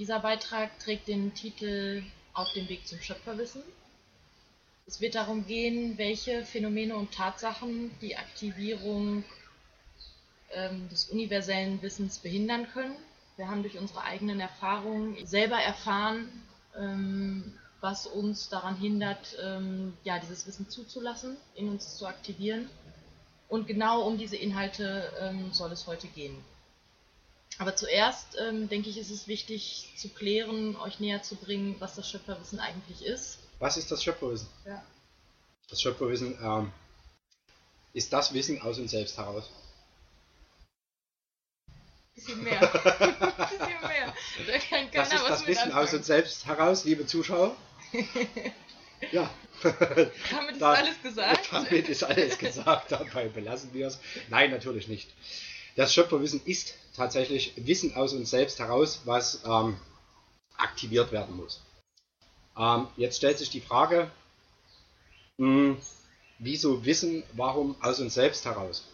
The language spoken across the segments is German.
Dieser Beitrag trägt den Titel Auf dem Weg zum Schöpferwissen. Es wird darum gehen, welche Phänomene und Tatsachen die Aktivierung ähm, des universellen Wissens behindern können. Wir haben durch unsere eigenen Erfahrungen selber erfahren, ähm, was uns daran hindert, ähm, ja, dieses Wissen zuzulassen, in uns zu aktivieren. Und genau um diese Inhalte ähm, soll es heute gehen. Aber zuerst, ähm, denke ich, ist es wichtig zu klären, euch näher zu bringen, was das Schöpferwissen eigentlich ist. Was ist das Schöpferwissen? Ja. Das Schöpferwissen ähm, ist das Wissen aus uns selbst heraus. Bisschen mehr. Bisschen mehr. Da kann Das ist das Wissen aus anfangen. uns selbst heraus, liebe Zuschauer. Ja. Damit ist Da- alles gesagt. Damit ist alles gesagt, dabei belassen wir es. Nein, natürlich nicht. Das Schöpferwissen ist tatsächlich Wissen aus uns selbst heraus, was ähm, aktiviert werden muss. Ähm, jetzt stellt sich die Frage, mh, wieso Wissen, warum aus uns selbst heraus?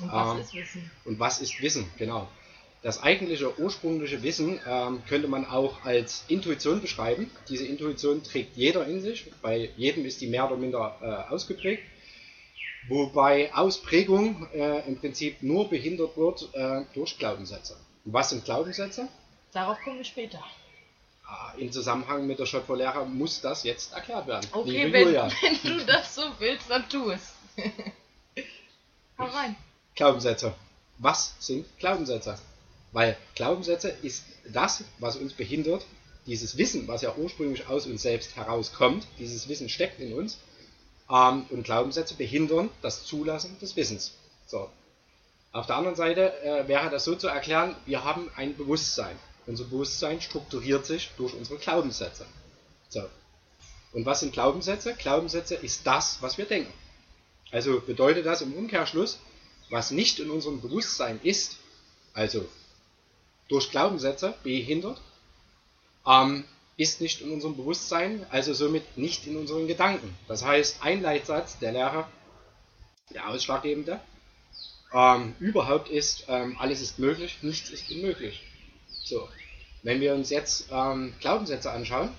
Und was Ähm, ist Wissen? Und was ist Wissen? Genau. Das eigentliche ursprüngliche Wissen ähm, könnte man auch als Intuition beschreiben. Diese Intuition trägt jeder in sich. Bei jedem ist die mehr oder minder äh, ausgeprägt. Wobei Ausprägung äh, im Prinzip nur behindert wird äh, durch Glaubenssätze. Was sind Glaubenssätze? Darauf kommen wir später. Ah, Im Zusammenhang mit der Schöpferlehre muss das jetzt erklärt werden. Okay, wenn, wenn du das so willst, dann tu es. Hau rein. Glaubenssätze. Was sind Glaubenssätze? Weil Glaubenssätze ist das, was uns behindert, dieses Wissen, was ja ursprünglich aus uns selbst herauskommt, dieses Wissen steckt in uns, ähm, und Glaubenssätze behindern das Zulassen des Wissens. So. Auf der anderen Seite äh, wäre das so zu erklären, wir haben ein Bewusstsein. Unser Bewusstsein strukturiert sich durch unsere Glaubenssätze. So. Und was sind Glaubenssätze? Glaubenssätze ist das, was wir denken. Also bedeutet das im Umkehrschluss, was nicht in unserem Bewusstsein ist, also durch Glaubenssätze behindert, ähm, ist nicht in unserem Bewusstsein, also somit nicht in unseren Gedanken. Das heißt, ein Leitsatz der Lehre, der ausschlaggebende, ähm, überhaupt ist, ähm, alles ist möglich, nichts ist unmöglich. So, wenn wir uns jetzt ähm, Glaubenssätze anschauen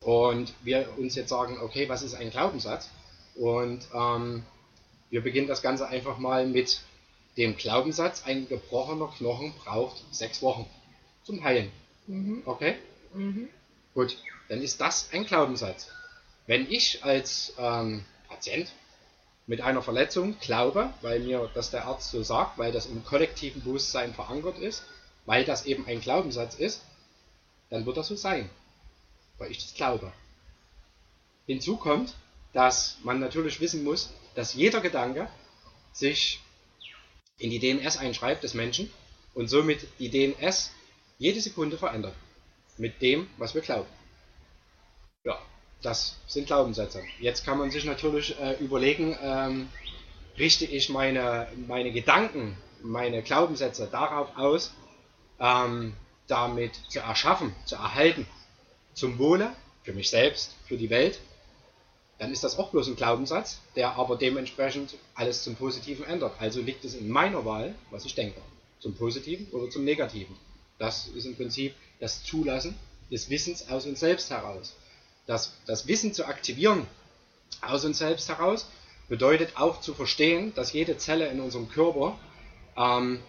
und wir uns jetzt sagen, okay, was ist ein Glaubenssatz? Und ähm, wir beginnen das Ganze einfach mal mit dem Glaubenssatz, ein gebrochener Knochen braucht sechs Wochen zum Heilen. Mhm. Okay? Mhm. Gut, dann ist das ein Glaubenssatz. Wenn ich als ähm, Patient mit einer Verletzung glaube, weil mir das der Arzt so sagt, weil das im kollektiven Bewusstsein verankert ist, weil das eben ein Glaubenssatz ist, dann wird das so sein, weil ich das glaube. Hinzu kommt, dass man natürlich wissen muss, dass jeder Gedanke sich in die DNS einschreibt des Menschen und somit die DNS jede Sekunde verändert mit dem, was wir glauben. Ja, das sind Glaubenssätze. Jetzt kann man sich natürlich äh, überlegen, ähm, richte ich meine, meine Gedanken, meine Glaubenssätze darauf aus, ähm, damit zu erschaffen, zu erhalten, zum Wohle, für mich selbst, für die Welt, dann ist das auch bloß ein Glaubenssatz, der aber dementsprechend alles zum Positiven ändert. Also liegt es in meiner Wahl, was ich denke. Zum Positiven oder zum Negativen. Das ist im Prinzip das Zulassen des Wissens aus uns selbst heraus. Das, das Wissen zu aktivieren aus uns selbst heraus bedeutet auch zu verstehen, dass jede Zelle in unserem Körper ähm,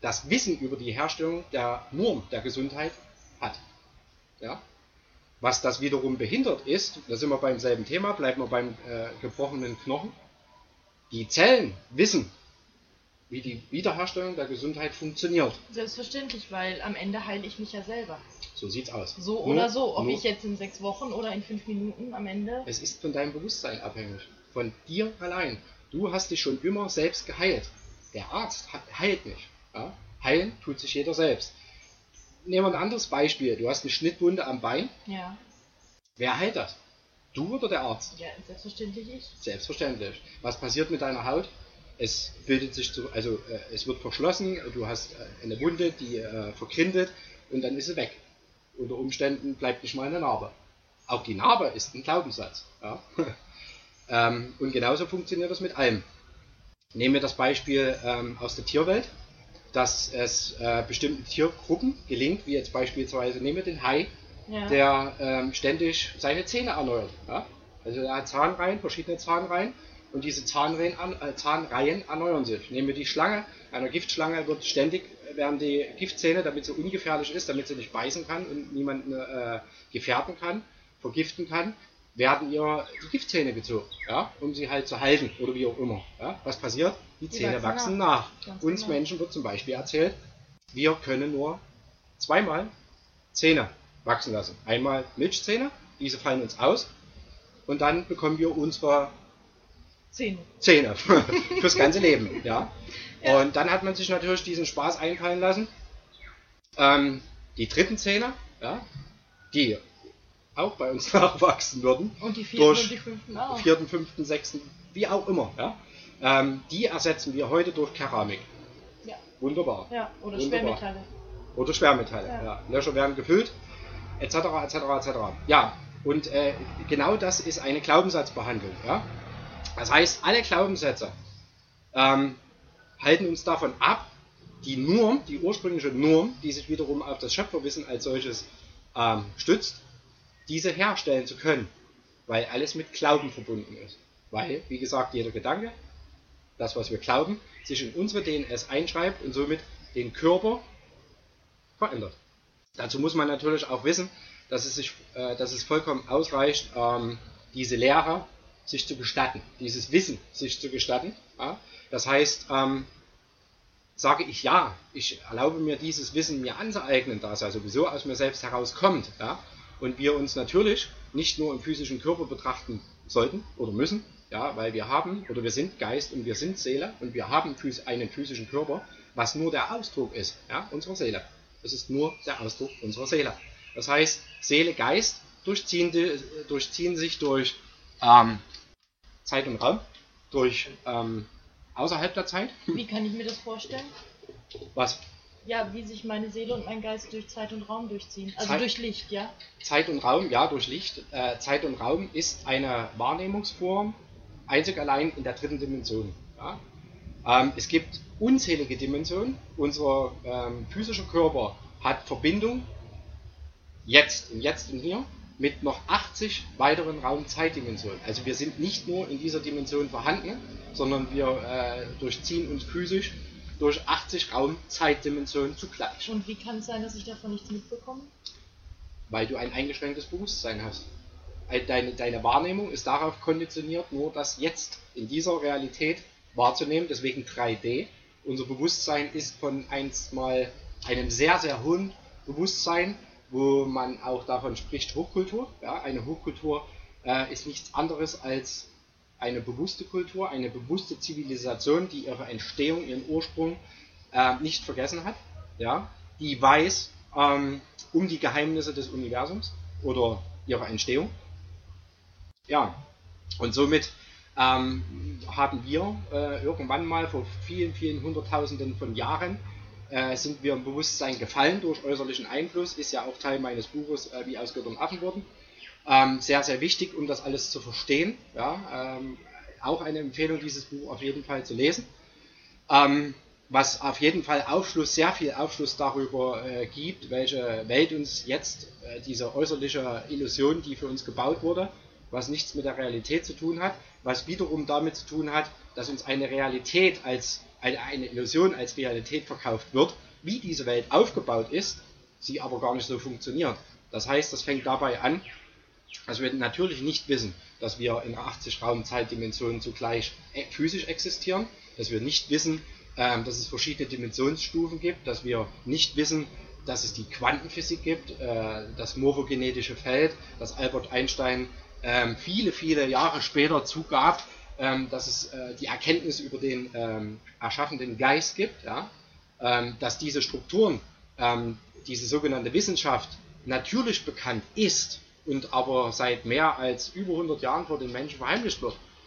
das Wissen über die Herstellung der Norm der Gesundheit hat. Ja? Was das wiederum behindert ist, da sind wir beim selben Thema, bleiben wir beim äh, gebrochenen Knochen. Die Zellen wissen, wie die Wiederherstellung der Gesundheit funktioniert. Selbstverständlich, weil am Ende heile ich mich ja selber. So sieht's aus. So Nur- oder so. Ob nur- ich jetzt in sechs Wochen oder in fünf Minuten am Ende. Es ist von deinem Bewusstsein abhängig. Von dir allein. Du hast dich schon immer selbst geheilt. Der Arzt he- heilt nicht. Ja? Heilen tut sich jeder selbst. Nehmen wir ein anderes Beispiel. Du hast eine Schnittwunde am Bein. Ja. Wer heilt das? Du oder der Arzt? Ja, selbstverständlich ich. Selbstverständlich. Was passiert mit deiner Haut? Es bildet sich zu, also äh, es wird verschlossen, du hast äh, eine Wunde, die äh, verkrindet und dann ist sie weg. Unter Umständen bleibt nicht mal eine Narbe. Auch die Narbe ist ein Glaubenssatz. Ja? ähm, und genauso funktioniert das mit allem. Nehmen wir das Beispiel ähm, aus der Tierwelt. dass es äh, bestimmten Tiergruppen gelingt, wie jetzt beispielsweise, nehmen wir den Hai, Ja. der ähm, ständig seine Zähne erneuert. Ja? Also er hat Zahnreihen, verschiedene Zahnreihen und diese Zahnreihen, an, äh, Zahnreihen erneuern sich. Nehmen wir die Schlange, einer Giftschlange wird ständig, äh, werden die Giftzähne, damit sie ungefährlich ist, damit sie nicht beißen kann und niemanden äh, gefährden kann, vergiften kann, werden ihr die Giftzähne gezogen, ja? um sie halt zu halten oder wie auch immer. Ja? Was passiert? Die Die Zähne wachsen nach. Ganz Uns genau. Menschen wird zum Beispiel erzählt, wir können nur zweimal Zähne wachsen lassen. Einmal Milchzähne, diese fallen uns aus und dann bekommen wir unsere Zähne. Zähne fürs ganze Leben. Ja? Ja. Und dann hat man sich natürlich diesen Spaß einfallen lassen. Ähm, die dritten Zähne, ja, die auch bei uns nachwachsen würden, Und die vierten Durch und die fünften auch. vierten, fünften, sechsten, wie auch immer, ja, ähm, die ersetzen wir heute durch Keramik. Ja. Wunderbar. ja, oder Wunderbar. Schwermetalle. Oder Schwermetalle. Ja. Ja. Löcher werden gefüllt, etc. etc. etc. Ja, und äh, genau das ist eine Glaubenssatzbehandlung. Ja? Das heißt, alle Glaubenssätze ähm, halten uns davon ab, die Norm, die ursprüngliche Norm, die sich wiederum auf das Schöpferwissen als solches ähm, stützt, diese herstellen zu können, weil alles mit Glauben verbunden ist. Weil, wie gesagt, jeder Gedanke, das, was wir glauben, sich in unsere DNS einschreibt und somit den Körper verändert. Dazu muss man natürlich auch wissen, dass es, sich, äh, dass es vollkommen ausreicht, ähm, diese Lehre sich zu gestatten, dieses Wissen sich zu gestatten. Ja? Das heißt, ähm, sage ich ja, ich erlaube mir dieses Wissen mir anzueignen, da es ja sowieso aus mir selbst herauskommt. Ja? Und wir uns natürlich nicht nur im physischen Körper betrachten sollten oder müssen, ja, weil wir haben oder wir sind Geist und wir sind Seele und wir haben einen physischen Körper, was nur der Ausdruck ist ja, unserer Seele. Das ist nur der Ausdruck unserer Seele. Das heißt, Seele, Geist durchziehen, durchziehen sich durch ähm, Zeit und Raum, durch ähm, außerhalb der Zeit. Wie kann ich mir das vorstellen? Was Ja, wie sich meine Seele und mein Geist durch Zeit und Raum durchziehen. Also Zeit- durch Licht, ja? Zeit und Raum, ja, durch Licht. Äh, Zeit und Raum ist eine Wahrnehmungsform, einzig allein in der dritten Dimension. Ja? Ähm, es gibt unzählige Dimensionen. Unser ähm, physischer Körper hat Verbindung jetzt, im Jetzt und Hier, mit noch 80 weiteren Raum-Zeit-Dimensionen. Also wir sind nicht nur in dieser Dimension vorhanden, sondern wir äh, durchziehen uns physisch durch 80 Raum-Zeit-Dimensionen zugleich. Und wie kann es sein, dass ich davon nichts mitbekomme? weil du ein eingeschränktes Bewusstsein hast. All Deine, deine Wahrnehmung ist darauf konditioniert, nur das Jetzt in dieser Realität wahrzunehmen, deswegen 3D. Unser Bewusstsein ist von einst mal einem sehr, sehr hohen Bewusstsein, wo man auch davon spricht, Hochkultur. Ja, eine Hochkultur äh, ist nichts anderes als eine bewusste Kultur, eine bewusste Zivilisation, die ihre Entstehung, ihren Ursprung äh, nicht vergessen hat, ja, die weiß ähm, um die Geheimnisse des Universums oder ihrer Entstehung. Ja, und somit ähm, haben wir äh, irgendwann mal vor vielen, vielen Hunderttausenden von Jahren äh, sind wir im Bewusstsein gefallen durch äußerlichen Einfluss, ist ja auch Teil meines Buches, äh, wie aus Göttern Affen wurden. Ähm, sehr, sehr wichtig, um das alles zu verstehen. Ja, ähm, auch eine Empfehlung, dieses Buch auf jeden Fall zu lesen. Ähm, was auf jeden Fall Aufschluss, sehr viel Aufschluss darüber äh, gibt, welche Welt uns jetzt, äh, diese äußerliche Illusion, die für uns gebaut wurde, was nichts mit der Realität zu tun hat, was wiederum damit zu tun hat, dass uns eine Realität als eine, eine Illusion als Realität verkauft wird, wie diese Welt aufgebaut ist, sie aber gar nicht so funktioniert. Das heißt, das fängt dabei an, dass wir natürlich nicht wissen, dass wir in 80 Raum-Zeitdimensionen zugleich e- physisch existieren, dass wir nicht wissen, ähm, dass es verschiedene Dimensionsstufen gibt, dass wir nicht wissen, dass es die Quantenphysik gibt, äh, das morphogenetische Feld, das Albert Einstein ähm, viele, viele Jahre später zugab, ähm, dass es äh, die Erkenntnis über den ähm, erschaffenden Geist gibt, ja? ähm, dass diese Strukturen, ähm, diese sogenannte Wissenschaft natürlich bekannt ist und aber seit mehr als über 100 Jahren vor den Menschen verheimlicht wird.